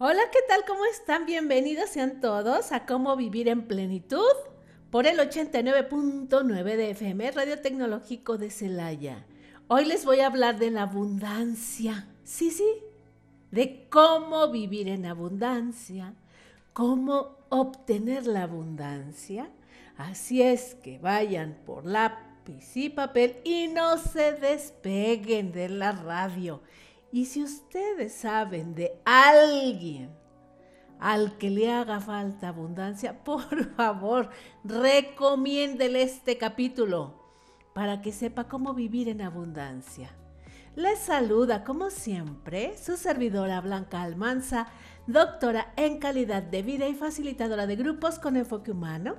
Hola, ¿qué tal? ¿Cómo están? Bienvenidos sean todos a Cómo Vivir en Plenitud por el 89.9 de FM, Radio Tecnológico de Celaya. Hoy les voy a hablar de la abundancia. Sí, sí, de cómo vivir en abundancia, cómo obtener la abundancia. Así es que vayan por lápiz y papel y no se despeguen de la radio y si ustedes saben de alguien al que le haga falta abundancia, por favor, recomiéndele este capítulo para que sepa cómo vivir en abundancia. Les saluda, como siempre, su servidora Blanca Almanza, doctora en calidad de vida y facilitadora de grupos con enfoque humano.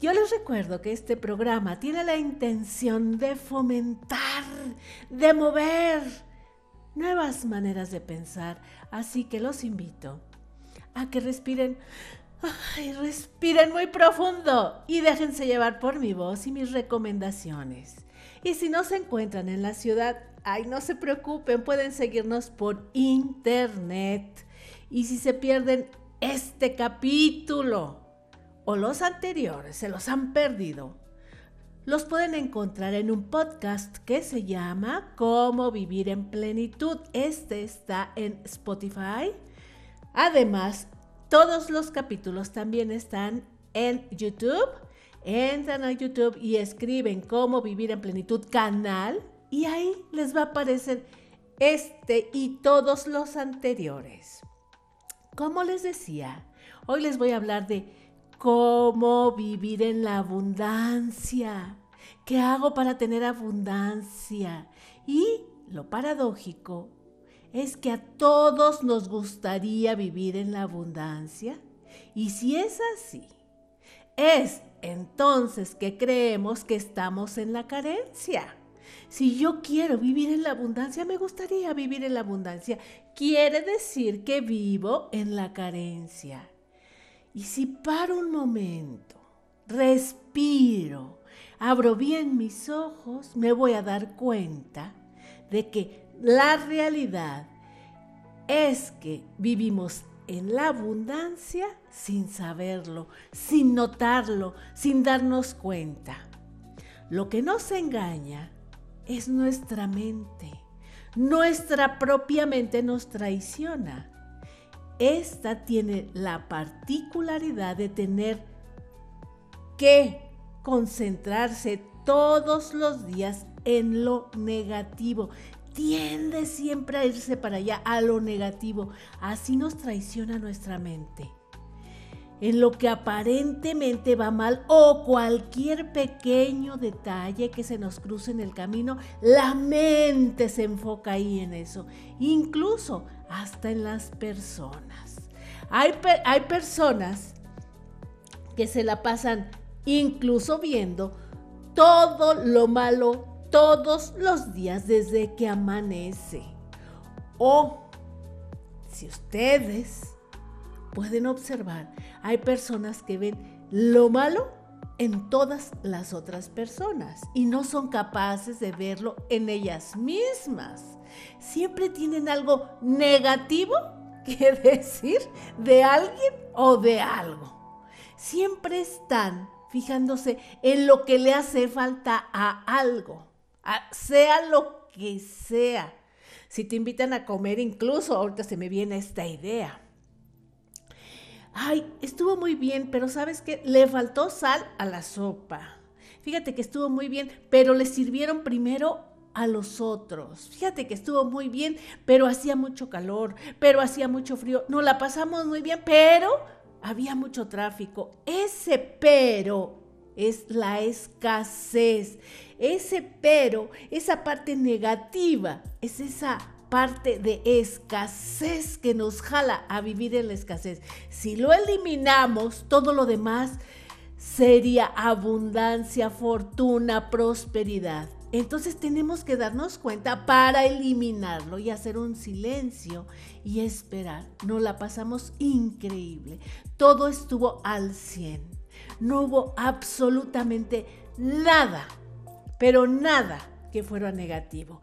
Yo les recuerdo que este programa tiene la intención de fomentar, de mover, nuevas maneras de pensar, así que los invito a que respiren, respiren muy profundo y déjense llevar por mi voz y mis recomendaciones. Y si no se encuentran en la ciudad, ay, no se preocupen, pueden seguirnos por internet. Y si se pierden este capítulo o los anteriores, se los han perdido, los pueden encontrar en un podcast que se llama Cómo vivir en plenitud. Este está en Spotify. Además, todos los capítulos también están en YouTube. Entran a YouTube y escriben Cómo vivir en plenitud canal y ahí les va a aparecer este y todos los anteriores. Como les decía, hoy les voy a hablar de cómo vivir en la abundancia. ¿Qué hago para tener abundancia? Y lo paradójico es que a todos nos gustaría vivir en la abundancia. Y si es así, es entonces que creemos que estamos en la carencia. Si yo quiero vivir en la abundancia, me gustaría vivir en la abundancia. Quiere decir que vivo en la carencia. Y si paro un momento, respiro, abro bien mis ojos, me voy a dar cuenta de que la realidad es que vivimos en la abundancia sin saberlo, sin notarlo, sin darnos cuenta. Lo que nos engaña es nuestra mente. Nuestra propia mente nos traiciona. Esta tiene la particularidad de tener que concentrarse todos los días en lo negativo. Tiende siempre a irse para allá, a lo negativo. Así nos traiciona nuestra mente. En lo que aparentemente va mal o cualquier pequeño detalle que se nos cruce en el camino, la mente se enfoca ahí en eso. Incluso hasta en las personas. Hay, hay personas que se la pasan incluso viendo todo lo malo todos los días desde que amanece. O si ustedes pueden observar, hay personas que ven lo malo en todas las otras personas y no son capaces de verlo en ellas mismas siempre tienen algo negativo que decir de alguien o de algo. Siempre están fijándose en lo que le hace falta a algo, sea lo que sea. Si te invitan a comer, incluso ahorita se me viene esta idea. Ay, estuvo muy bien, pero ¿sabes qué? Le faltó sal a la sopa. Fíjate que estuvo muy bien, pero le sirvieron primero a los otros. Fíjate que estuvo muy bien, pero hacía mucho calor, pero hacía mucho frío. No la pasamos muy bien, pero había mucho tráfico. Ese pero es la escasez. Ese pero, esa parte negativa, es esa parte de escasez que nos jala a vivir en la escasez. Si lo eliminamos, todo lo demás sería abundancia, fortuna, prosperidad. Entonces tenemos que darnos cuenta para eliminarlo y hacer un silencio y esperar. Nos la pasamos increíble. Todo estuvo al 100. No hubo absolutamente nada, pero nada que fuera negativo.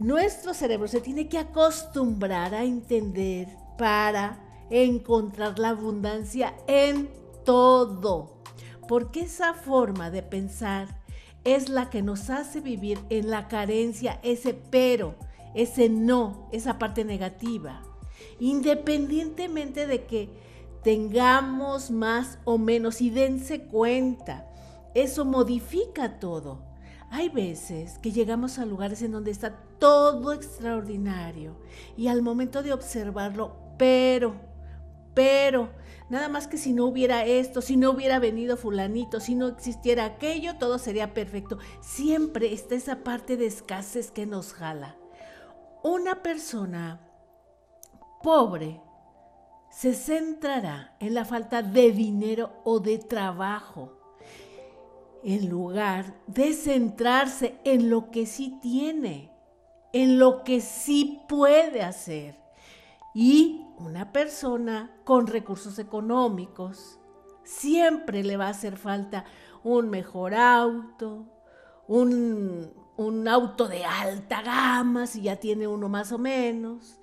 Nuestro cerebro se tiene que acostumbrar a entender para encontrar la abundancia en todo. Porque esa forma de pensar es la que nos hace vivir en la carencia, ese pero, ese no, esa parte negativa. Independientemente de que tengamos más o menos y dense cuenta, eso modifica todo. Hay veces que llegamos a lugares en donde está todo extraordinario y al momento de observarlo, pero, pero, nada más que si no hubiera esto, si no hubiera venido fulanito, si no existiera aquello, todo sería perfecto. Siempre está esa parte de escasez que nos jala. Una persona pobre se centrará en la falta de dinero o de trabajo en lugar de centrarse en lo que sí tiene, en lo que sí puede hacer. Y una persona con recursos económicos siempre le va a hacer falta un mejor auto, un, un auto de alta gama, si ya tiene uno más o menos.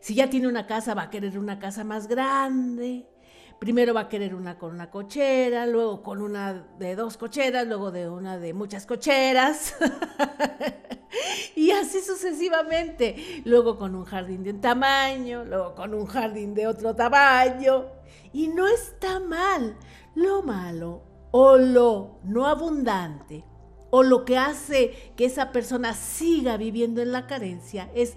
Si ya tiene una casa, va a querer una casa más grande. Primero va a querer una con una cochera, luego con una de dos cocheras, luego de una de muchas cocheras. y así sucesivamente. Luego con un jardín de un tamaño, luego con un jardín de otro tamaño. Y no está mal. Lo malo o lo no abundante o lo que hace que esa persona siga viviendo en la carencia es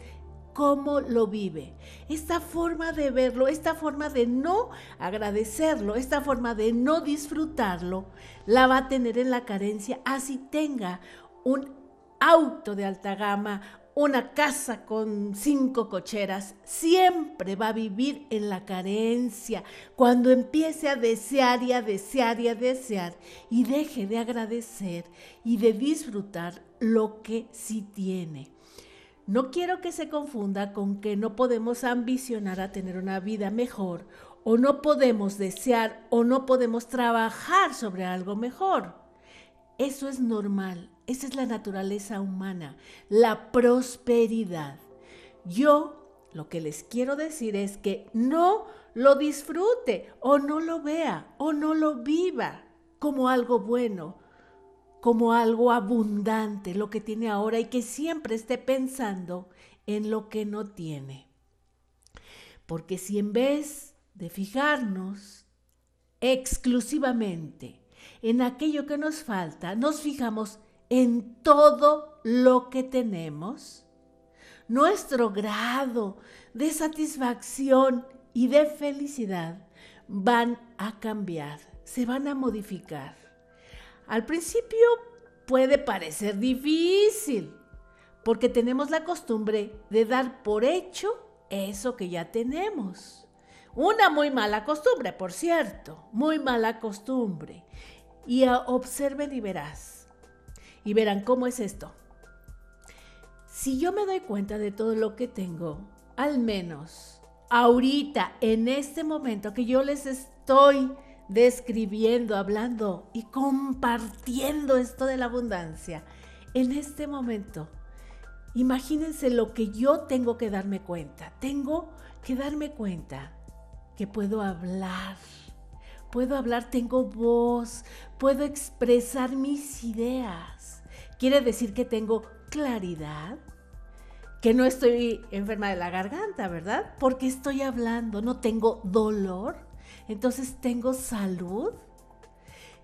cómo lo vive. Esta forma de verlo, esta forma de no agradecerlo, esta forma de no disfrutarlo, la va a tener en la carencia, así tenga un auto de alta gama, una casa con cinco cocheras, siempre va a vivir en la carencia cuando empiece a desear y a desear y a desear y deje de agradecer y de disfrutar lo que sí tiene. No quiero que se confunda con que no podemos ambicionar a tener una vida mejor o no podemos desear o no podemos trabajar sobre algo mejor. Eso es normal, esa es la naturaleza humana, la prosperidad. Yo lo que les quiero decir es que no lo disfrute o no lo vea o no lo viva como algo bueno, como algo abundante, lo que tiene ahora y que siempre esté pensando en lo que no tiene. Porque si en vez de fijarnos exclusivamente en aquello que nos falta, nos fijamos en todo lo que tenemos, nuestro grado de satisfacción y de felicidad van a cambiar, se van a modificar. Al principio puede parecer difícil, porque tenemos la costumbre de dar por hecho eso que ya tenemos. Una muy mala costumbre, por cierto, muy mala costumbre. Y observen y verás. Y verán cómo es esto. Si yo me doy cuenta de todo lo que tengo, al menos ahorita, en este momento que yo les estoy describiendo, hablando y compartiendo esto de la abundancia, en este momento, imagínense lo que yo tengo que darme cuenta. Tengo que darme cuenta que puedo hablar. Puedo hablar, tengo voz, puedo expresar mis ideas. Quiere decir que tengo claridad, que no estoy enferma de la garganta, ¿verdad? Porque estoy hablando, no tengo dolor entonces tengo salud.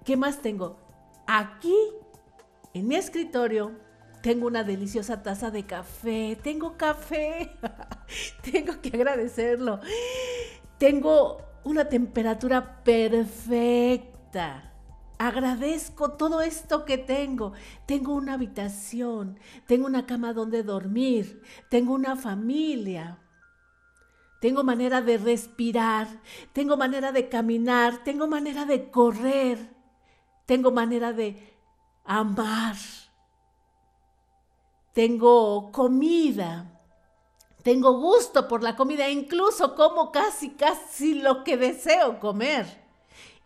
¿Qué más tengo? Aquí, en mi escritorio, tengo una deliciosa taza de café. Tengo café. tengo que agradecerlo. Tengo una temperatura perfecta. Agradezco todo esto que tengo. Tengo una habitación, tengo una cama donde dormir, tengo una familia, tengo manera de respirar, tengo manera de caminar, tengo manera de correr, tengo manera de amar, tengo comida, tengo gusto por la comida, incluso como casi, casi lo que deseo comer.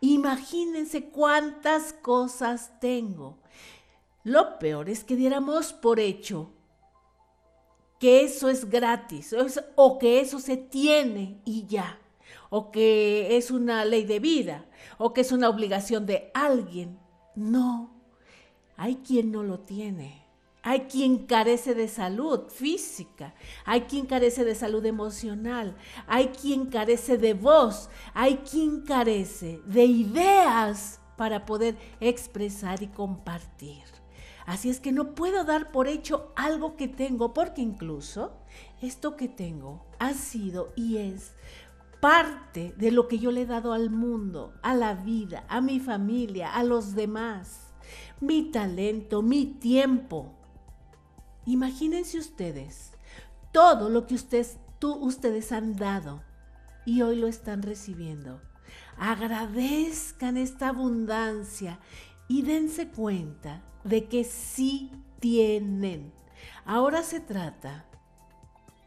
Imagínense cuántas cosas tengo. Lo peor es que diéramos por hecho que eso es gratis o que eso se tiene y ya. o que es una ley de vida, o que es una obligación de alguien. No, hay quien no lo tiene. Hay quien carece de salud física, hay quien carece de salud emocional, hay quien carece de voz, hay quien carece de ideas para poder expresar y compartir. Así es que no puedo dar por hecho algo que tengo, porque incluso esto que tengo ha sido y es parte de lo que yo le he dado al mundo, a la vida, a mi familia, a los demás. Mi talento, mi tiempo, Imagínense ustedes todo lo que ustedes, tú, ustedes han dado y hoy lo están recibiendo. Agradezcan esta abundancia y dense cuenta de que sí tienen. Ahora se trata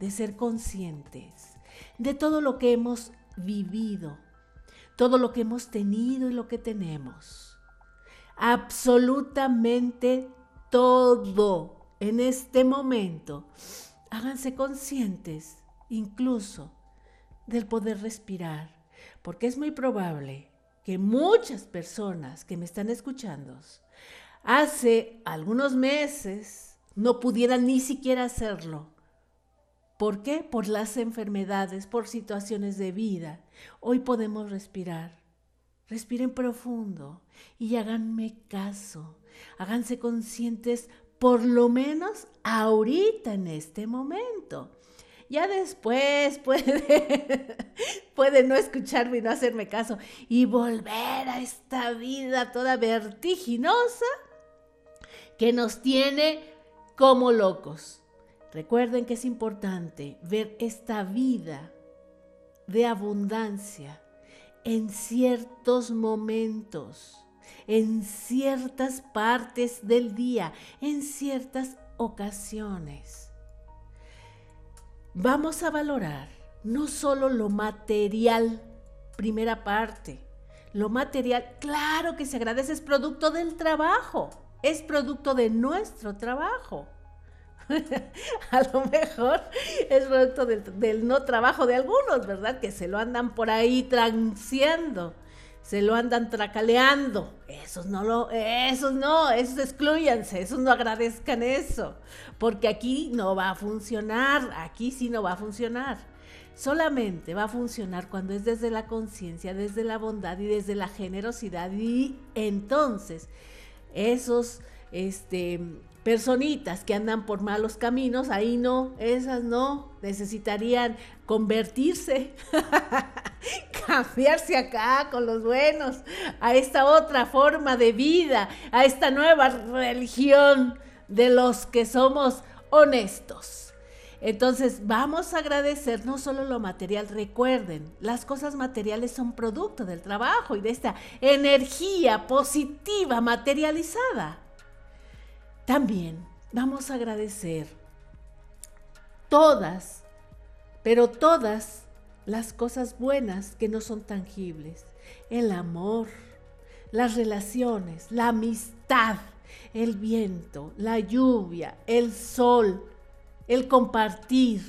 de ser conscientes de todo lo que hemos vivido, todo lo que hemos tenido y lo que tenemos. Absolutamente todo en este momento, háganse conscientes incluso del poder respirar, porque es muy probable que muchas personas que me están escuchando hace algunos meses no pudieran ni siquiera hacerlo. ¿Por qué? Por las enfermedades, por situaciones de vida. Hoy podemos respirar. Respiren profundo y háganme caso. Háganse conscientes por lo menos ahorita en este momento. Ya después puede, puede no escucharme y no hacerme caso y volver a esta vida toda vertiginosa que nos tiene como locos. Recuerden que es importante ver esta vida de abundancia en ciertos momentos en ciertas partes del día, en ciertas ocasiones. Vamos a valorar no solo lo material, primera parte. Lo material, claro que se agradece, es producto del trabajo, es producto de nuestro trabajo. a lo mejor es producto del, no trabajo de algunos, ¿verdad? Que se lo andan por ahí transeando se lo andan tracaleando. Esos no lo, esos no, esos excluyanse, esos no agradezcan eso, porque aquí no va a funcionar, aquí sí no va a funcionar. Solamente va a funcionar cuando es desde la conciencia, desde la bondad y desde la generosidad. Y entonces, esos este, personitas que andan por malos caminos, ahí no, esas no, necesitarían convertirse, cambiarse acá con los buenos, a esta otra forma de vida, a esta nueva religión de los que somos honestos. Entonces vamos a agradecer no solo lo material, recuerden, las cosas materiales son producto del trabajo y de esta energía positiva materializada. También vamos a agradecer todas, pero todas las cosas buenas que no son tangibles. El amor, las relaciones, la amistad, el viento, la lluvia, el sol, el compartir.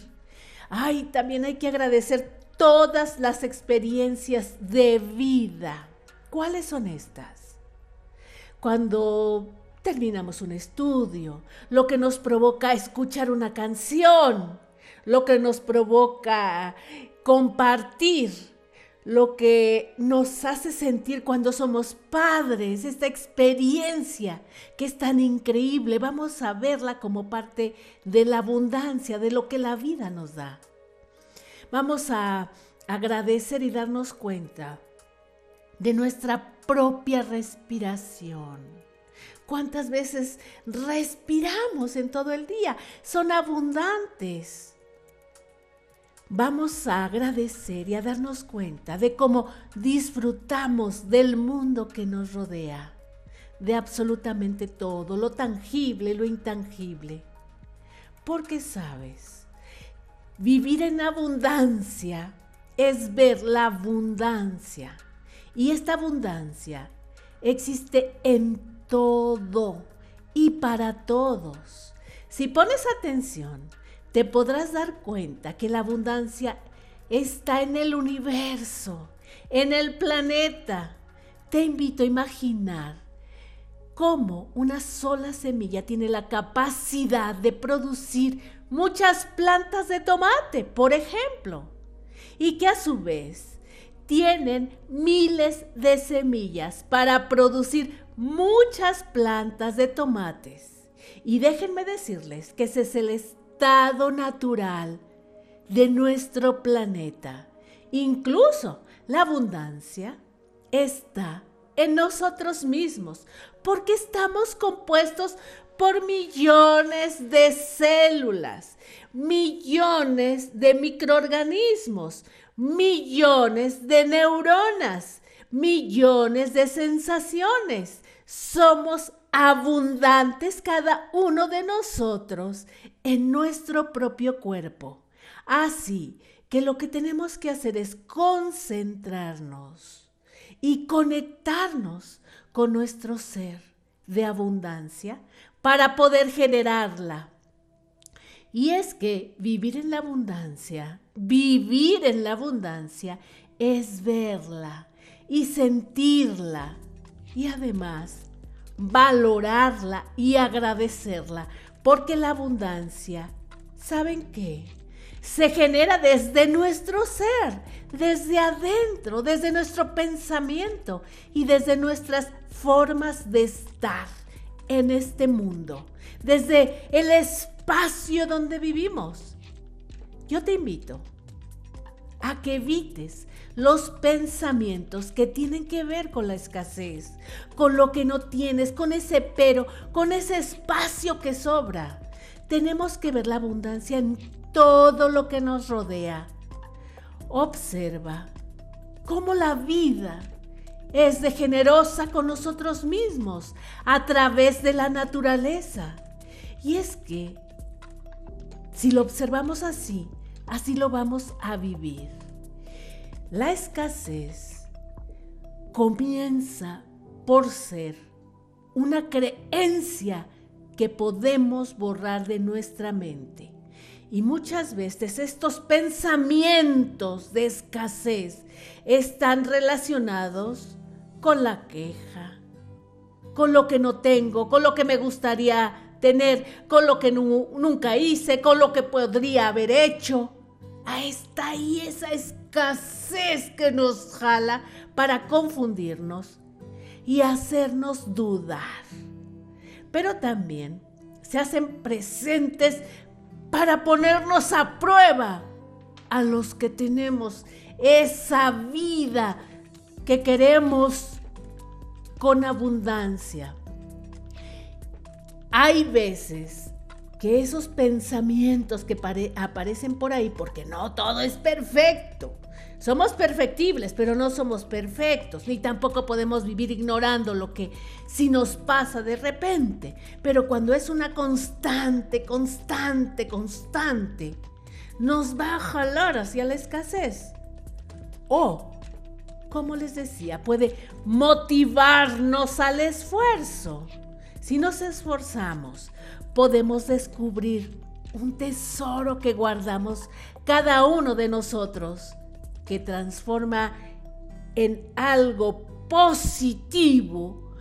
Ay, también hay que agradecer todas las experiencias de vida. ¿Cuáles son estas? Cuando terminamos un estudio, lo que nos provoca escuchar una canción, lo que nos provoca compartir, lo que nos hace sentir cuando somos padres, esta experiencia que es tan increíble, vamos a verla como parte de la abundancia, de lo que la vida nos da. Vamos a agradecer y darnos cuenta de nuestra propia respiración ¿Cuántas veces respiramos en todo el día? Son abundantes. Vamos a agradecer y a darnos cuenta de cómo disfrutamos del mundo que nos rodea, de absolutamente todo, lo tangible, lo intangible. Porque sabes, vivir en abundancia es ver la abundancia. Y esta abundancia existe en todo y para todos. Si pones atención, te podrás dar cuenta que la abundancia está en el universo, en el planeta. Te invito a imaginar cómo una sola semilla tiene la capacidad de producir muchas plantas de tomate, por ejemplo, y que a su vez tienen miles de semillas para producir muchas plantas de tomates. Y déjenme decirles que ese es el estado natural de nuestro planeta. Incluso la abundancia está en nosotros mismos, porque estamos compuestos por millones de células, millones de microorganismos, millones de neuronas, millones de sensaciones. Somos abundantes cada uno de nosotros en nuestro propio cuerpo. Así que lo que tenemos que hacer es concentrarnos y conectarnos con nuestro ser de abundancia para poder generarla. Y es que vivir en la abundancia, vivir en la abundancia es verla y sentirla y además valorarla y agradecerla, porque la abundancia, ¿saben qué? Se genera desde nuestro ser, desde adentro, desde nuestro pensamiento y desde nuestras formas de estar en este mundo, desde el espacio donde vivimos. Yo te invito a que evites los pensamientos que tienen que ver con la escasez, con lo que no tienes, con ese pero, con ese espacio que sobra. Tenemos que ver la abundancia en todo lo que nos rodea. Observa cómo la vida es de generosa con nosotros mismos a través de la naturaleza. Y es que, si lo observamos así, así lo vamos a vivir. La escasez comienza por ser una creencia que podemos borrar de nuestra mente. Y muchas veces estos pensamientos de escasez están relacionados con la queja, con lo que no tengo, con lo que me gustaría tener, con lo que nunca hice, con lo que podría haber hecho. Ahí está ahí esa escasez que nos jala para confundirnos y hacernos dudar. Pero también se hacen presentes para ponernos a prueba a los que tenemos esa vida que queremos con abundancia. Hay veces que esos pensamientos que aparecen por ahí, porque no todo es perfecto, somos perfectibles, pero no somos perfectos, ni tampoco podemos vivir ignorando lo que si nos pasa de repente. Pero cuando es una constante, constante, constante, nos va a jalar hacia la escasez. O, como les decía, puede motivarnos al esfuerzo. Si nos esforzamos, podemos descubrir un tesoro que guardamos cada uno de nosotros que transforma en algo positivo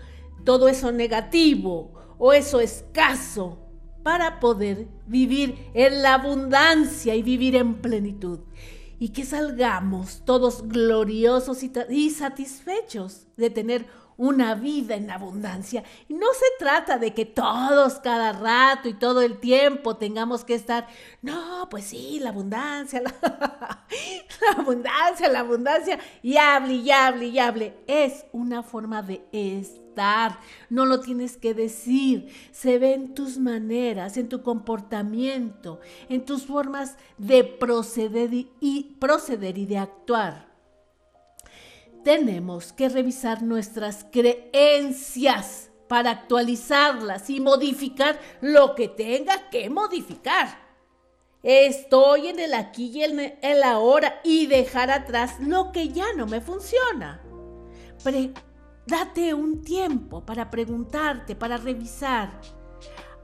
todo eso negativo o eso escaso para poder vivir en la abundancia y vivir en plenitud. Y que salgamos todos gloriosos y, satisfechos de tener una vida en abundancia. No se trata de que todos cada rato y todo el tiempo tengamos que estar, no, pues sí, la abundancia, la, abundancia, la abundancia, y hable, y hable, y hable. Es una forma de estar, no lo tienes que decir, se ve en tus maneras, en tu comportamiento, en tus formas de proceder y, proceder y de actuar tenemos que revisar nuestras creencias para actualizarlas y modificar lo que tenga que modificar. Estoy en el aquí y el ahora y dejar atrás lo que ya no me funciona. date un tiempo para preguntarte, para revisar.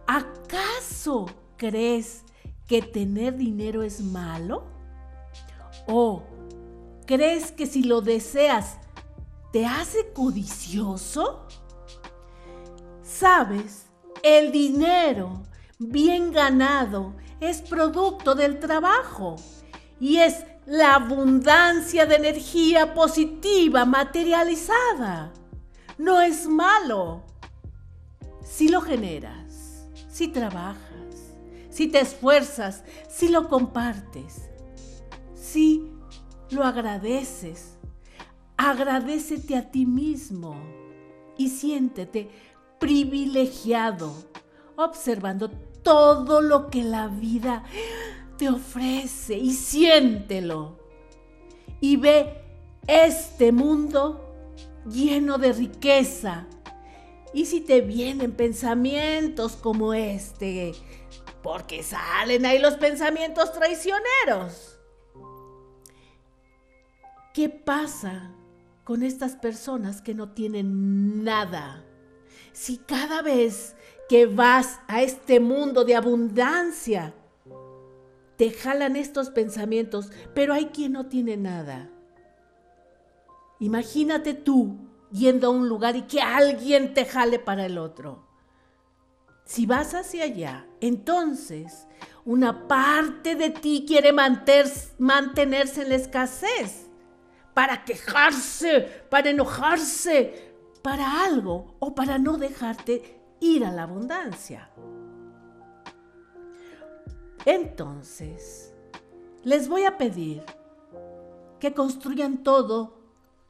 ¿Acaso crees que tener dinero es malo? ¿O crees que si lo deseas te hace codicioso? Sabes, el dinero bien ganado es producto del trabajo y es la abundancia de energía positiva materializada. No es malo. Si lo generas, si trabajas, si te esfuerzas, si lo compartes, si lo agradeces, agradecete a ti mismo y siéntete privilegiado observando todo lo que la vida te ofrece y siéntelo. Y ve este mundo lleno de riqueza. Y si te vienen pensamientos como este, porque salen ahí los pensamientos traicioneros. ¿Qué pasa con estas personas que no tienen nada? Si cada vez que vas a este mundo de abundancia, te jalan estos pensamientos, pero hay quien no tiene nada. Imagínate tú yendo a un lugar y que alguien te jale para el otro. Si vas hacia allá, entonces una parte de ti quiere mantenerse en la escasez, para quejarse, para enojarse, para algo o para no dejarte ir a la abundancia. Entonces, les voy a pedir que construyan todo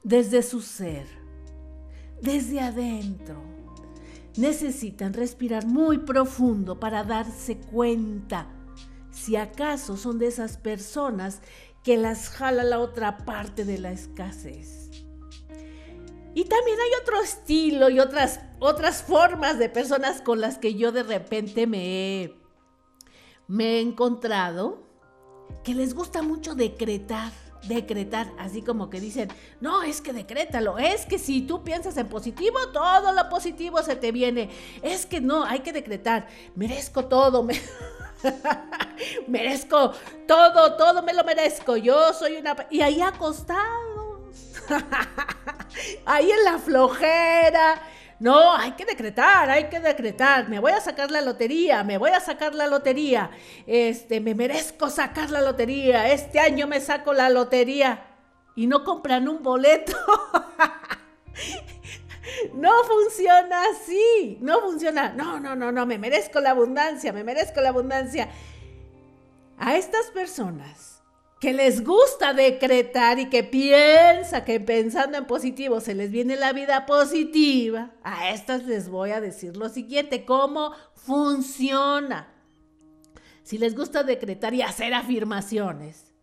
desde su ser, desde adentro. Necesitan respirar muy profundo para darse cuenta si acaso son de esas personas que las jala la otra parte de la escasez. Y también hay otro estilo y otras, otras formas de personas con las que yo de repente me he me he encontrado que les gusta mucho decretar, decretar, así como que dicen, no, es que decrétalo, es que si tú piensas en positivo, todo lo positivo se te viene, es que no, hay que decretar, merezco todo, me... merezco todo, todo me lo merezco, yo soy una... Y ahí acostados, ahí en la flojera, no, hay que decretar, hay que decretar. Me voy a sacar la lotería, me voy a sacar la lotería. Este, me merezco sacar la lotería. Este año me saco la lotería. Y no compran un boleto. No funciona así, no funciona. No, no, no, no, me merezco la abundancia, me merezco la abundancia. A estas personas que les gusta decretar y que piensa que pensando en positivo se les viene la vida positiva, a estas les voy a decir lo siguiente, cómo funciona. Si les gusta decretar y hacer afirmaciones,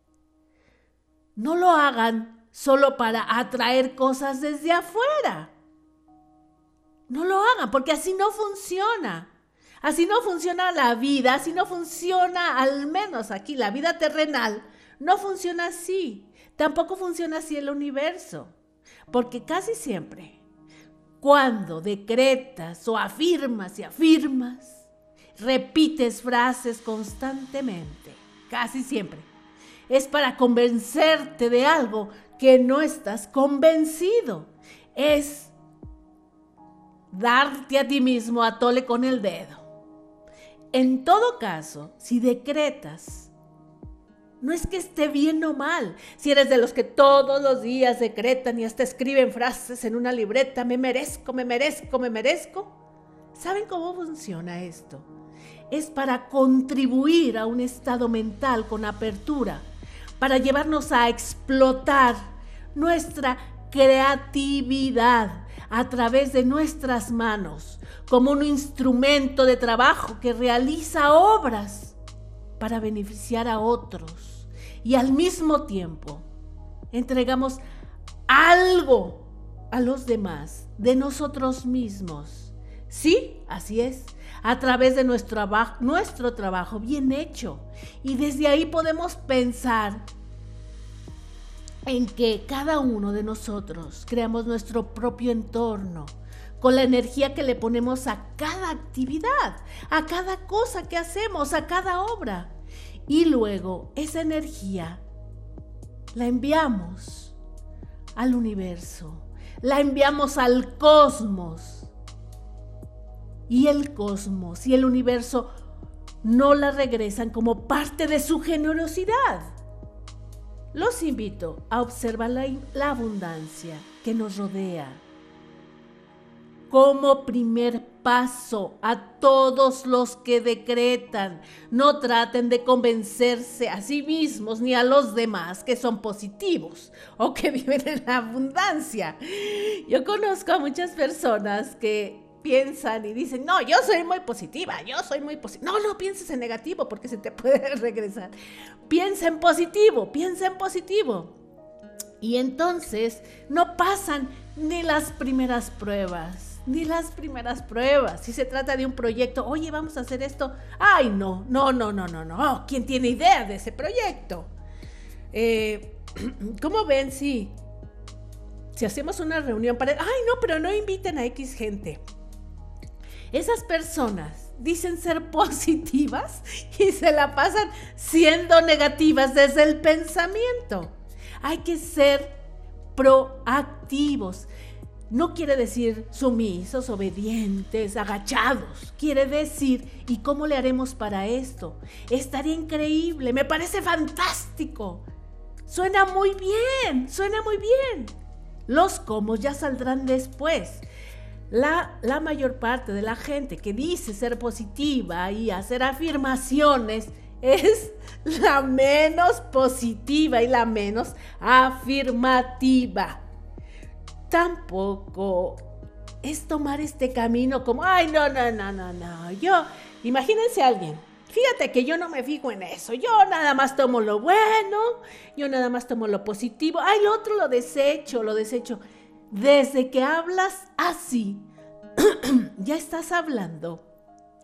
no lo hagan solo para atraer cosas desde afuera. No lo hagan, porque así no funciona. Así no funciona la vida, así no funciona al menos aquí la vida terrenal no funciona así. Tampoco funciona así el universo. Porque casi siempre, cuando decretas o afirmas y afirmas, repites frases constantemente, casi siempre, es para convencerte de algo que no estás convencido. Es darte a ti mismo a tole con el dedo. En todo caso, si decretas no es que esté bien o mal. Si eres de los que todos los días decretan y hasta escriben frases en una libreta, me merezco, me merezco, me merezco. ¿Saben cómo funciona esto? Es para contribuir a un estado mental con apertura, para llevarnos a explotar nuestra creatividad a través de nuestras manos como un instrumento de trabajo que realiza obras para beneficiar a otros y al mismo tiempo entregamos algo a los demás de nosotros mismos. Sí, así es, a través de nuestro, nuestro trabajo bien hecho. Y desde ahí podemos pensar en que cada uno de nosotros creamos nuestro propio entorno, con la energía que le ponemos a cada actividad, a cada cosa que hacemos, a cada obra. Y luego esa energía la enviamos al universo, la enviamos al cosmos. Y el cosmos y el universo no la regresan como parte de su generosidad. Los invito a observar la, abundancia que nos rodea como primer paso a todos los que decretan. No traten de convencerse a sí mismos ni a los demás que son positivos o que viven en la abundancia. Yo conozco a muchas personas que piensan y dicen, no, yo soy muy positiva, yo soy muy positiva. No, no pienses en negativo porque se te puede regresar. Piensa en positivo, piensa en positivo. Y entonces no pasan ni las primeras pruebas, ni las primeras pruebas. Si se trata de un proyecto, oye, vamos a hacer esto. Ay, no, no, no, no, no, no. ¿Quién tiene idea de ese proyecto? Eh, ¿Cómo ven si, si hacemos una reunión para... Ay, no, pero no inviten a X gente. Esas personas dicen ser positivas y se la pasan siendo negativas desde el pensamiento. Hay que ser proactivos. No quiere decir sumisos, obedientes, agachados. Quiere decir, ¿y cómo le haremos para esto? Estaría increíble, me parece fantástico. Suena muy bien, suena muy bien. Los cómo ya saldrán después. La, la, mayor parte de la gente que dice ser positiva y hacer afirmaciones es la menos positiva y la menos afirmativa. Tampoco es tomar este camino como, ay, no, no, no, no, no. Yo, imagínense alguien. Fíjate que yo no me fijo en eso. Yo nada más tomo lo bueno, yo nada más tomo lo positivo. Ay, lo otro lo desecho, lo desecho. Desde que hablas así, ya estás hablando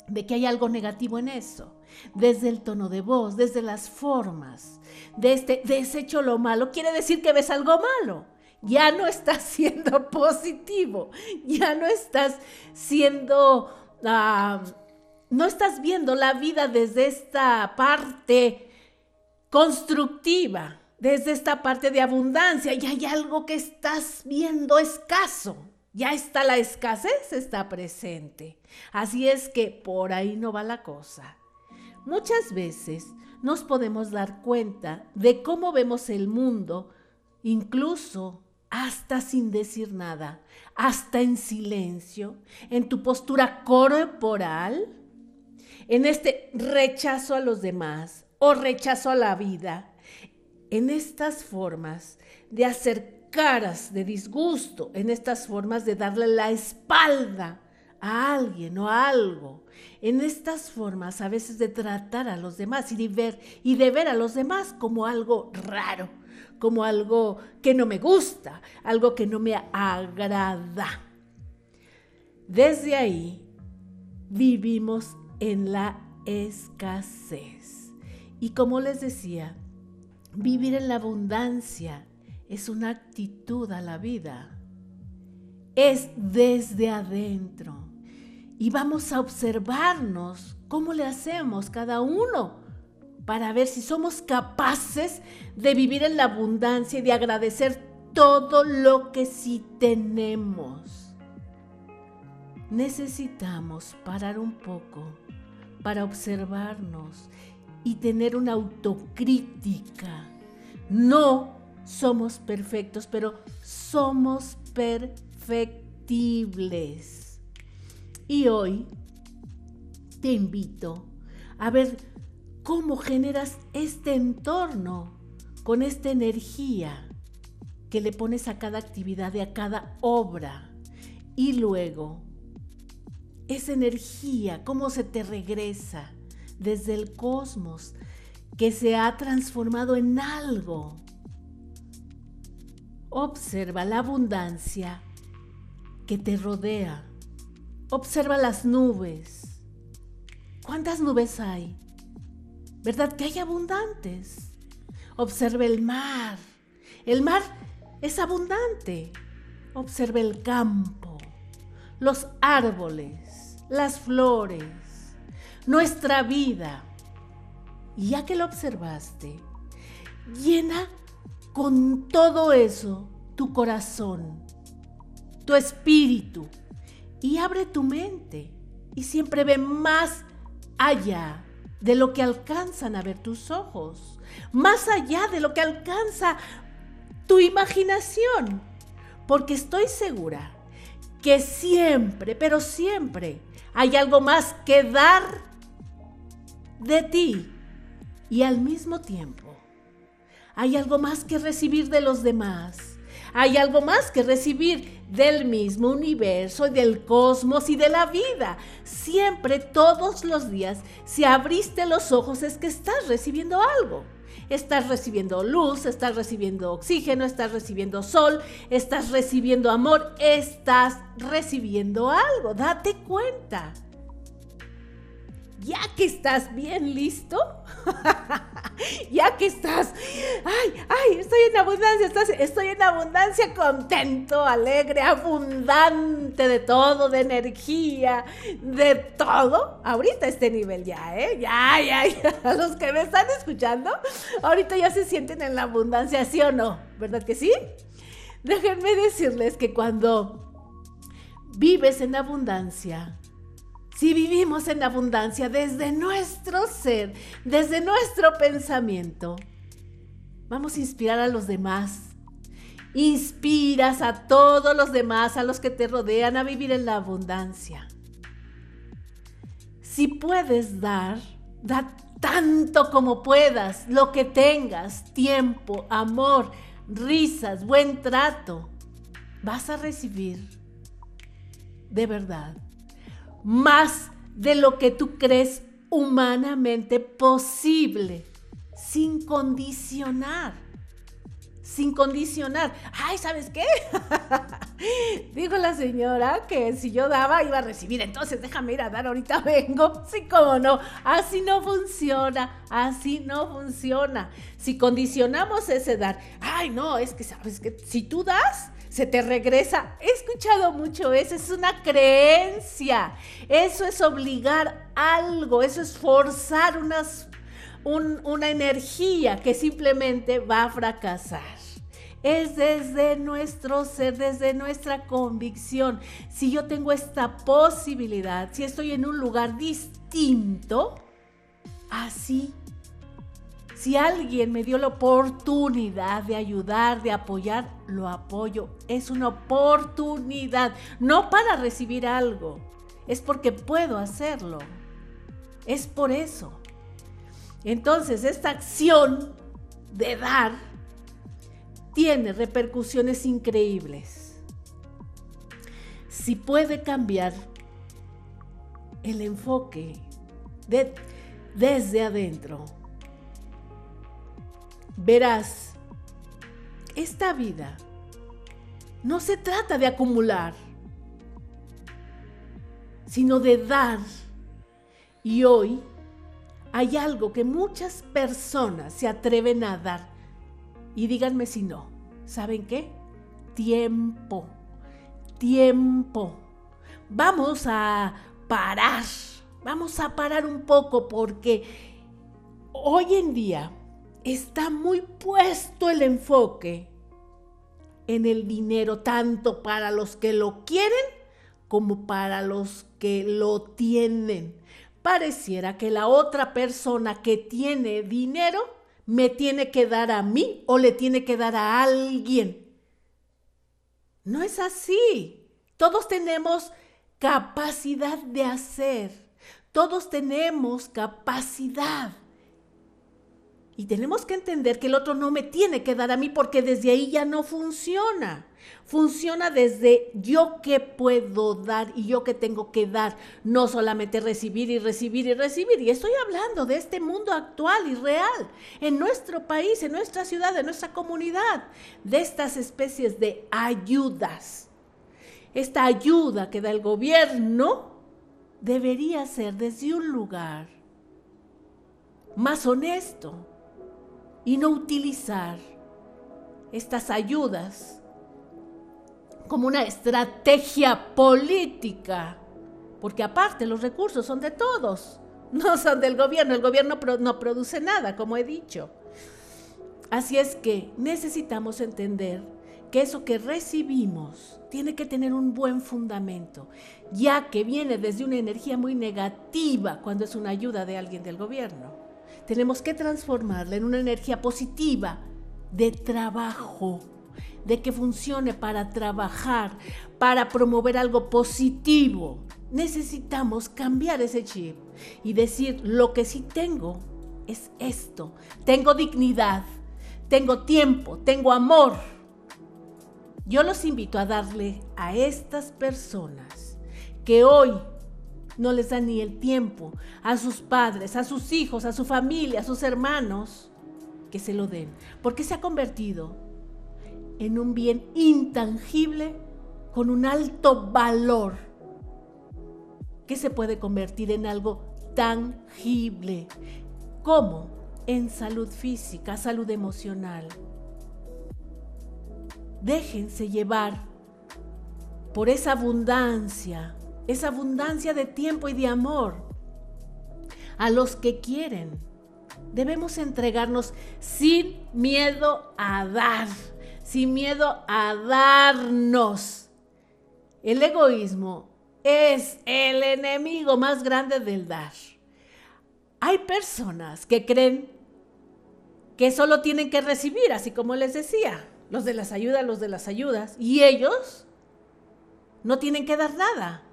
de que hay algo negativo en eso. Desde el tono de voz, desde las formas, de este desecho lo malo, quiere decir que ves algo malo. Ya no estás siendo positivo, ya no estás siendo, ah, no estás viendo la vida desde esta parte constructiva desde esta parte de abundancia y hay algo que estás viendo escaso. Ya está la escasez, está presente. Así es que por ahí no va la cosa. Muchas veces nos podemos dar cuenta de cómo vemos el mundo, incluso hasta sin decir nada, hasta en silencio, en tu postura corporal, en este rechazo a los demás o rechazo a la vida, en estas formas de hacer caras de disgusto, en estas formas de darle la espalda a alguien o a algo, en estas formas a veces de tratar a los demás y de ver, y de ver a los demás como algo raro, como algo que no me gusta, algo que no me agrada. Desde ahí vivimos en la escasez. Y como les decía, Vivir en la abundancia es una actitud a la vida. Es desde adentro. Y vamos a observarnos cómo le hacemos cada uno para ver si somos capaces de vivir en la abundancia y de agradecer todo lo que sí tenemos. Necesitamos parar un poco para observarnos y tener una autocrítica. No somos perfectos, pero somos perfectibles. Y hoy te invito a ver cómo generas este entorno con esta energía que le pones a cada actividad y a cada obra. Y luego, esa energía, cómo se te regresa desde el cosmos que se ha transformado en algo. Observa la abundancia que te rodea. Observa las nubes. ¿Cuántas nubes hay? ¿Verdad que hay abundantes? Observa el mar. El mar es abundante. Observa el campo, los árboles, las flores nuestra vida. Y ya que lo observaste, llena con todo eso tu corazón, tu espíritu y abre tu mente y siempre ve más allá de lo que alcanzan a ver tus ojos, más allá de lo que alcanza tu imaginación, porque estoy segura que siempre, pero siempre hay algo más que dar de ti y al mismo tiempo hay algo más que recibir de los demás. Hay algo más que recibir del mismo universo, del cosmos y de la vida. Siempre, todos los días, si abriste los ojos es que estás recibiendo algo. Estás recibiendo luz, estás recibiendo oxígeno, estás recibiendo sol, estás recibiendo amor, estás recibiendo algo. Date cuenta ya que estás bien listo, ya que estás, ay, ay, estoy en abundancia, estoy en abundancia, contento, alegre, abundante de todo, de energía, de todo. Ahorita este nivel ya, ¿eh? Ya, ya, ya. Los que me están escuchando, ahorita ya se sienten en la abundancia, ¿sí o no? ¿Verdad que sí? Déjenme decirles que cuando vives en abundancia, si vivimos en abundancia desde nuestro ser, desde nuestro pensamiento, vamos a inspirar a los demás. Inspiras a todos los demás, a los que te rodean, a vivir en la abundancia. Si puedes dar, da tanto como puedas, lo que tengas, tiempo, amor, risas, buen trato, vas a recibir de verdad más de lo que tú crees humanamente posible, sin condicionar. Sin condicionar. Ay, ¿sabes qué? Dijo la señora que si yo daba iba a recibir, entonces déjame ir a dar, ahorita vengo. Sí, como no. Así no funciona, así no funciona. Si condicionamos ese dar, ay, no, es que sabes que si tú das, se te regresa. He escuchado mucho eso, es una creencia. Eso es obligar algo, eso es forzar una energía que simplemente va a fracasar. Es desde nuestro ser, desde nuestra convicción. Si yo tengo esta posibilidad, si estoy en un lugar distinto, así si alguien me dio la oportunidad de ayudar, de apoyar, lo apoyo. Es una oportunidad, no para recibir algo, es porque puedo hacerlo. Es por eso. Entonces, esta acción de dar tiene repercusiones increíbles. Si puede cambiar el enfoque de, desde adentro, Verás, esta vida no se trata de acumular, sino de dar. Y hoy hay algo que muchas personas se atreven a dar. Y díganme si no. ¿Saben qué? Tiempo. Tiempo. Vamos a parar. Vamos a parar un poco porque hoy en día está muy puesto el enfoque en el dinero, tanto para los que lo quieren como para los que lo tienen. Pareciera que la otra persona que tiene dinero me tiene que dar a mí o le tiene que dar a alguien. No es así. Todos tenemos capacidad de hacer. Todos tenemos capacidad. Y tenemos que entender que el otro no me tiene que dar a mí porque desde ahí ya no funciona. Funciona desde yo que puedo dar y yo que tengo que dar, no solamente recibir y recibir y recibir. Y estoy hablando de este mundo actual y real, en nuestro país, en nuestra ciudad, en nuestra comunidad, de estas especies de ayudas. Esta ayuda que da el gobierno debería ser desde un lugar más honesto, y no utilizar estas ayudas como una estrategia política, porque aparte los recursos son de todos, no son del gobierno, el gobierno no produce nada, como he dicho. Así es que necesitamos entender que eso que recibimos tiene que tener un buen fundamento, ya que viene desde una energía muy negativa cuando es una ayuda de alguien del gobierno. Tenemos que transformarla en una energía positiva de trabajo, de que funcione para trabajar, para promover algo positivo. Necesitamos cambiar ese chip y decir, lo que sí tengo es esto. Tengo dignidad, tengo tiempo, tengo amor. Yo los invito a darle a estas personas que hoy no les dan ni el tiempo, a sus padres, a sus hijos, a su familia, a sus hermanos, que se lo den, porque se ha convertido en un bien intangible con un alto valor que se puede convertir en algo tangible, como en salud física, salud emocional. Déjense llevar por esa abundancia, esa abundancia de tiempo y de amor a los que quieren. Debemos entregarnos sin miedo a dar, sin miedo a darnos. El egoísmo es el enemigo más grande del dar. Hay personas que creen que solo tienen que recibir, así como les decía, los de las ayudas, los de las ayudas, y ellos no tienen que dar nada.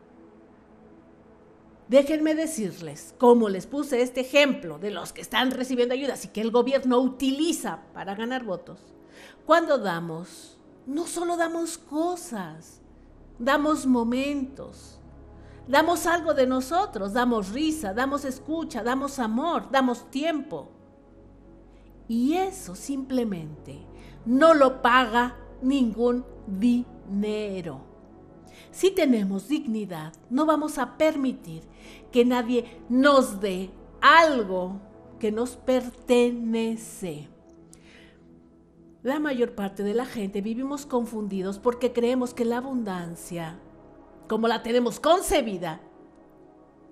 Déjenme decirles, como les puse este ejemplo de los que están recibiendo ayudas y que el gobierno utiliza para ganar votos, cuando damos, no solo damos cosas, damos momentos, damos algo de nosotros, damos risa, damos escucha, damos amor, damos tiempo. Y eso simplemente no lo paga ningún dinero. Si tenemos dignidad, no vamos a permitir que nadie nos dé algo que nos pertenece. La mayor parte de la gente vivimos confundidos porque creemos que la abundancia, como la tenemos concebida,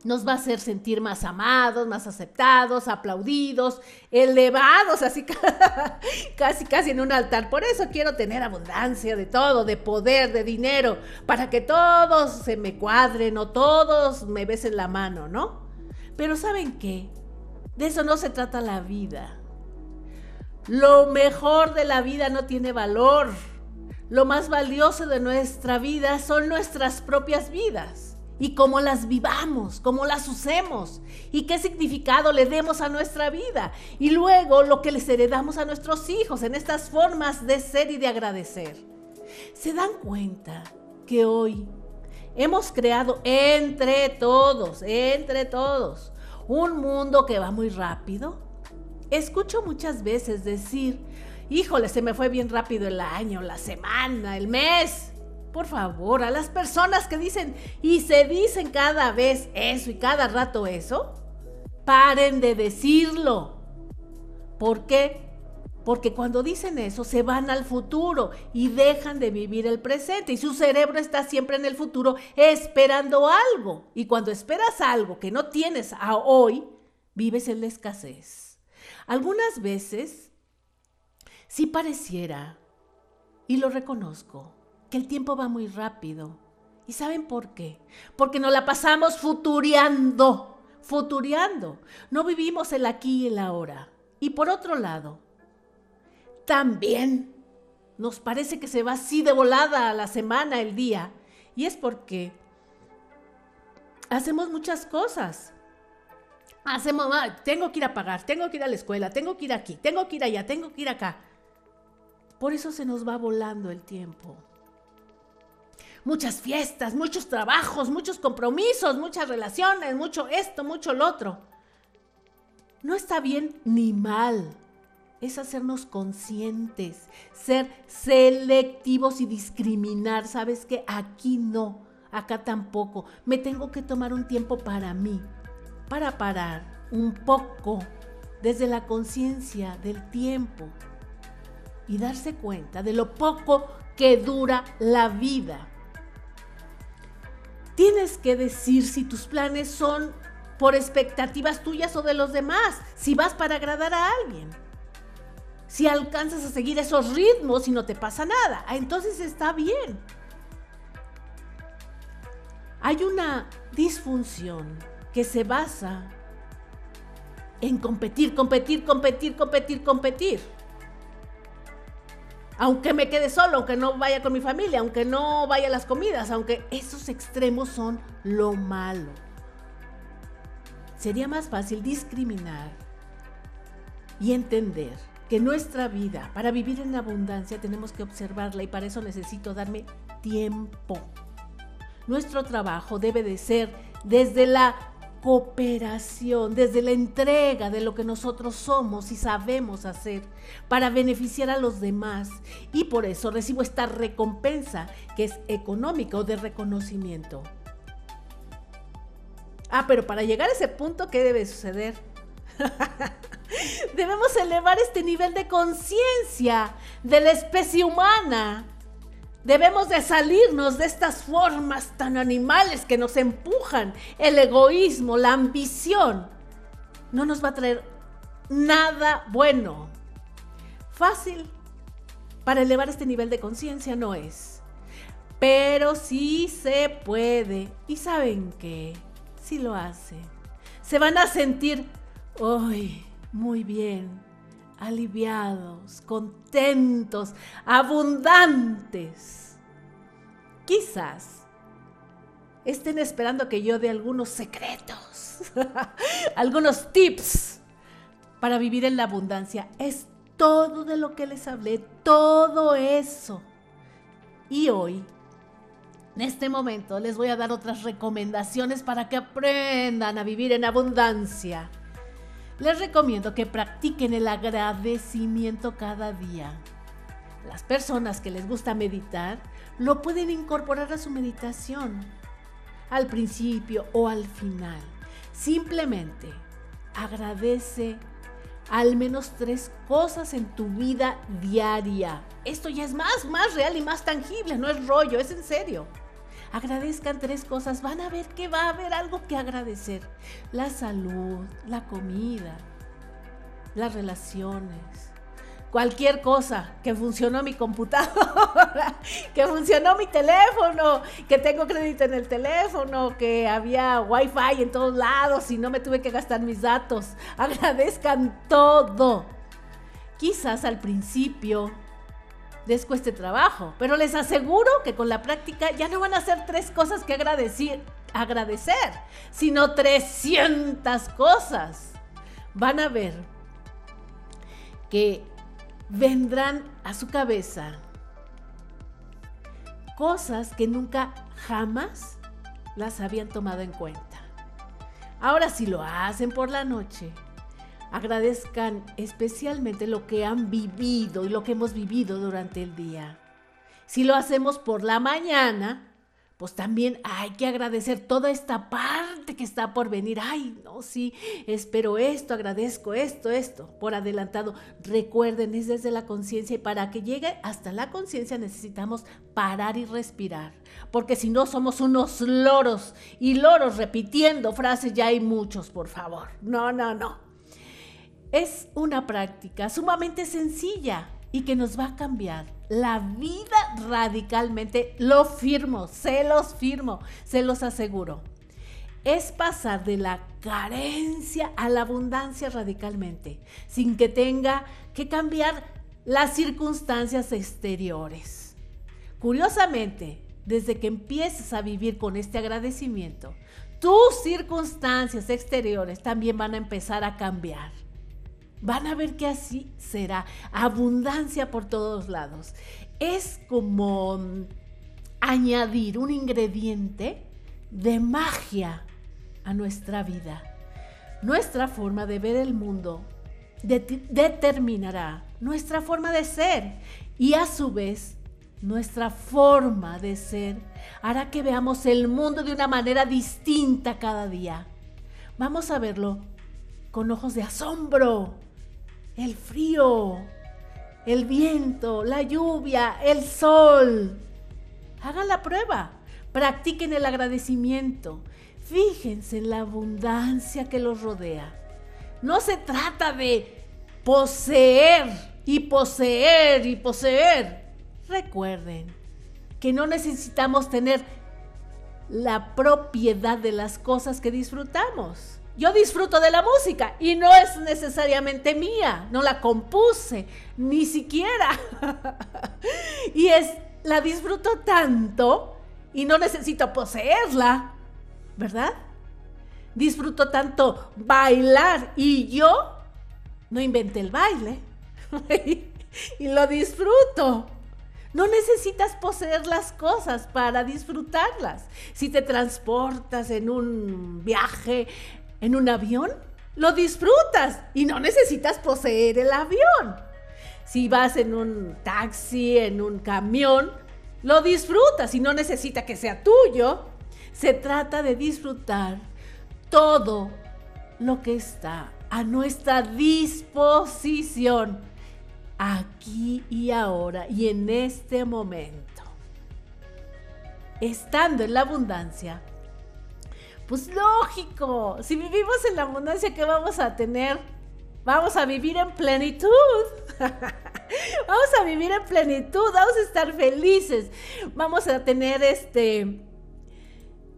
nos va a hacer sentir más amados, más aceptados, aplaudidos, elevados, así casi, casi en un altar. Por eso quiero tener abundancia de todo, de poder, de dinero, para que todos se me cuadren o todos me besen la mano, ¿no? Pero ¿saben qué? De eso no se trata la vida. Lo mejor de la vida no tiene valor. Lo más valioso de nuestra vida son nuestras propias vidas y cómo las vivamos, cómo las usemos y qué significado le demos a nuestra vida. Y luego lo que les heredamos a nuestros hijos en estas formas de ser y de agradecer. ¿Se dan cuenta que hoy hemos creado entre todos, entre todos, un mundo que va muy rápido? Escucho muchas veces decir, híjole, se me fue bien rápido el año, la semana, el mes. Por favor, a las personas que dicen y se dicen cada vez eso y cada rato eso, paren de decirlo. ¿Por qué? Porque cuando dicen eso se van al futuro y dejan de vivir el presente y su cerebro está siempre en el futuro esperando algo. Y cuando esperas algo que no tienes a hoy, vives en la escasez. Algunas veces sí pareciera, y lo reconozco, que el tiempo va muy rápido. ¿Y saben por qué? Porque nos la pasamos futureando, futureando. No vivimos el aquí y el ahora. Y por otro lado, también nos parece que se va así de volada la semana, el día. Y es porque hacemos muchas cosas. Hacemos, tengo que ir a pagar, tengo que ir a la escuela, tengo que ir aquí, tengo que ir allá, tengo que ir acá. Por eso se nos va volando el tiempo muchas fiestas, muchos trabajos, muchos compromisos, muchas relaciones, mucho esto, mucho lo otro. No está bien ni mal. Es hacernos conscientes, ser selectivos y discriminar. Sabes que aquí no, acá tampoco. Me tengo que tomar un tiempo para mí, para parar un poco desde la conciencia del tiempo y darse cuenta de lo poco que dura la vida. Tienes que decir si tus planes son por expectativas tuyas o de los demás, si vas para agradar a alguien. si alcanzas a seguir esos ritmos y no te pasa nada. Ah, entonces está bien. Hay una disfunción que se basa en competir, competir, competir, competir, competir. Aunque me quede solo, aunque no vaya con mi familia, aunque no vaya a las comidas, aunque esos extremos son lo malo. Sería más fácil discriminar y entender que nuestra vida, para vivir en abundancia, tenemos que observarla y para eso necesito darme tiempo. Nuestro trabajo debe de ser desde la cooperación, desde la entrega de lo que nosotros somos y sabemos hacer para beneficiar a los demás. Y por eso recibo esta recompensa que es económica o de reconocimiento. Ah, pero para llegar a ese punto, ¿qué debe suceder? Debemos elevar este nivel de conciencia de la especie humana Debemos de salirnos de estas formas tan animales que nos empujan. El egoísmo, la ambición, no nos va a traer nada bueno. Fácil para elevar este nivel de conciencia no es. Pero sí se puede. ¿Y saben qué? Si lo hace. Se van a sentir, hoy muy bien aliviados, contentos, abundantes. Quizás estén esperando que yo dé algunos secretos, algunos tips para vivir en la abundancia. Es todo de lo que les hablé, todo eso. Y hoy, en este momento, les voy a dar otras recomendaciones para que aprendan a vivir en abundancia les recomiendo que practiquen el agradecimiento cada día. Las personas que les gusta meditar lo pueden incorporar a su meditación, al principio o al final. Simplemente agradece al menos tres cosas en tu vida diaria. Esto ya es más, más real y más tangible, no es rollo, es en serio agradezcan tres cosas, van a ver que va a haber algo que agradecer. La salud, la comida, las relaciones, cualquier cosa, que funcionó mi computadora, que funcionó mi teléfono, que tengo crédito en el teléfono, que había wifi en todos lados y no me tuve que gastar mis datos. Agradezcan todo. Quizás al principio les cueste trabajo, pero les aseguro que con la práctica ya no van a ser tres cosas que agradecer, agradecer sino 300 cosas. Van a ver que vendrán a su cabeza cosas que nunca jamás las habían tomado en cuenta. Ahora si lo hacen por la noche, agradezcan especialmente lo que han vivido y lo que hemos vivido durante el día. Si lo hacemos por la mañana, pues también hay que agradecer toda esta parte que está por venir. Ay, no, sí, espero esto, agradezco esto, esto, por adelantado. Recuerden, es desde la conciencia y para que llegue hasta la conciencia necesitamos parar y respirar. Porque si no somos unos loros y loros repitiendo frases, ya hay muchos, por favor. No, no, no. Es una práctica sumamente sencilla y que nos va a cambiar la vida radicalmente. Lo firmo, se los firmo, se los aseguro. Es pasar de la carencia a la abundancia radicalmente, sin que tenga que cambiar las circunstancias exteriores. Curiosamente, desde que empieces a vivir con este agradecimiento, tus circunstancias exteriores también van a empezar a cambiar. Van a ver que así será. Abundancia por todos lados. Es como añadir un ingrediente de magia a nuestra vida. Nuestra forma de ver el mundo determinará nuestra forma de ser y a su vez nuestra forma de ser hará que veamos el mundo de una manera distinta cada día. Vamos a verlo con ojos de asombro, el frío, el viento, la lluvia, el sol. Hagan la prueba, practiquen el agradecimiento, fíjense en la abundancia que los rodea. No se trata de poseer y poseer y poseer. Recuerden que no necesitamos tener la propiedad de las cosas que disfrutamos. Yo disfruto de la música y no es necesariamente mía, no la compuse, ni siquiera. y es, la disfruto tanto y no necesito poseerla, ¿verdad? Disfruto tanto bailar y yo no inventé el baile y lo disfruto. No necesitas poseer las cosas para disfrutarlas. Si te transportas en un viaje, en un avión, lo disfrutas y no necesitas poseer el avión. Si vas en un taxi, en un camión, lo disfrutas y no necesita que sea tuyo. Se trata de disfrutar todo lo que está a nuestra disposición aquí y ahora y en este momento. Estando en la abundancia, pues lógico, si vivimos en la abundancia, ¿qué vamos a tener? Vamos a vivir en plenitud. vamos a vivir en plenitud, vamos a estar felices. Vamos a tener este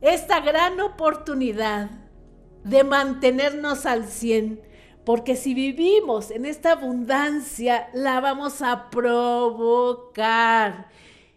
esta gran oportunidad de mantenernos al 100, porque si vivimos en esta abundancia, la vamos a provocar.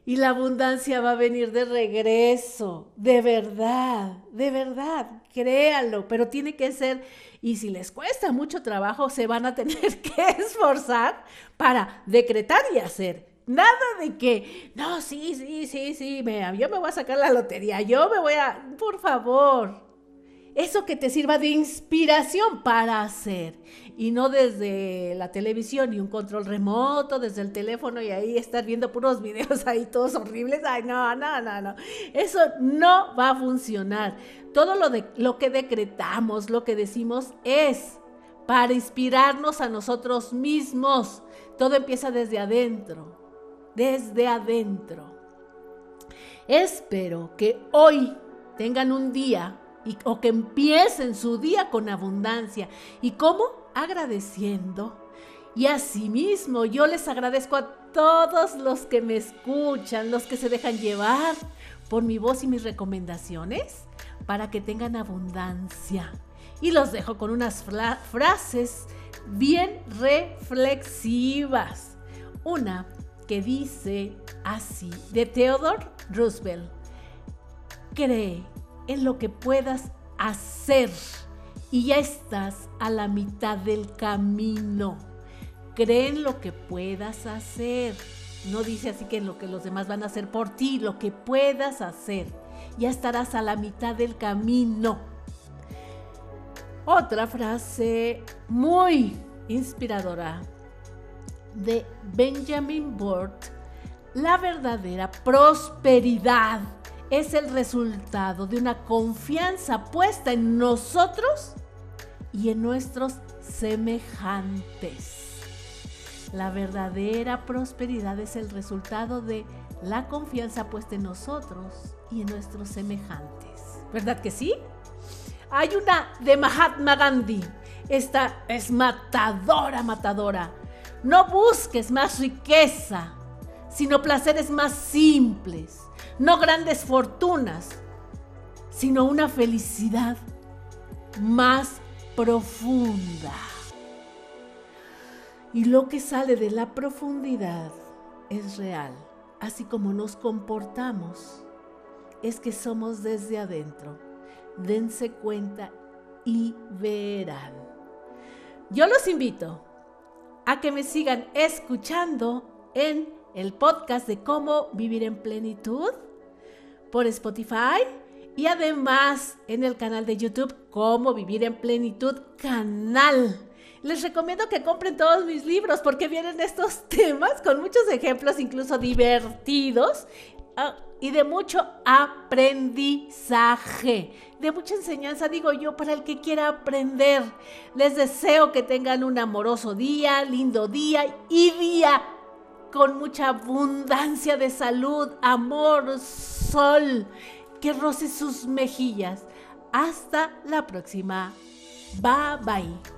Y la abundancia va a venir de regreso, de verdad, de verdad, créanlo, pero tiene que ser, y si les cuesta mucho trabajo, se van a tener que esforzar para decretar y hacer. Nada de que, no, sí, sí, sí, sí, me, yo me voy a sacar la lotería, yo me voy a, por favor, eso que te sirva de inspiración para hacer y no desde la televisión y un control remoto, desde el teléfono y ahí estar viendo puros videos ahí todos horribles. Ay, no, no, no, no. Eso no va a funcionar. Todo lo, de, lo que decretamos, lo que decimos es para inspirarnos a nosotros mismos. Todo empieza desde adentro, desde adentro. Espero que hoy tengan un día o que empiecen su día con abundancia. ¿Y cómo? Agradeciendo. Y asimismo yo les agradezco a todos los que me escuchan, los que se dejan llevar por mi voz y mis recomendaciones para que tengan abundancia. Y los dejo con unas frases bien reflexivas. Una que dice así, de Theodore Roosevelt. Cree en lo que puedas hacer y ya estás a la mitad del camino. Cree en lo que puedas hacer. No dice así que en lo que los demás van a hacer por ti, lo que puedas hacer. Ya estarás a la mitad del camino. Otra frase muy inspiradora de Benjamin Bort. La verdadera prosperidad es el resultado de una confianza puesta en nosotros y en nuestros semejantes. La verdadera prosperidad es el resultado de la confianza puesta en nosotros y en nuestros semejantes. ¿Verdad que sí? Hay una de Mahatma Gandhi. Esta es matadora, matadora. No busques más riqueza, sino placeres más simples no grandes fortunas, sino una felicidad más profunda. Y lo que sale de la profundidad es real, así como nos comportamos, es que somos desde adentro. Dense cuenta y verán. Yo los invito a que me sigan escuchando en el podcast de cómo vivir en plenitud por Spotify y además en el canal de YouTube Cómo Vivir en Plenitud Canal. Les recomiendo que compren todos mis libros porque vienen estos temas con muchos ejemplos, incluso divertidos ah, y de mucho aprendizaje, de mucha enseñanza, digo yo, para el que quiera aprender. Les deseo que tengan un amoroso día, lindo día y día con mucha abundancia de salud, amor, sol, que roce sus mejillas. Hasta la próxima. Bye bye.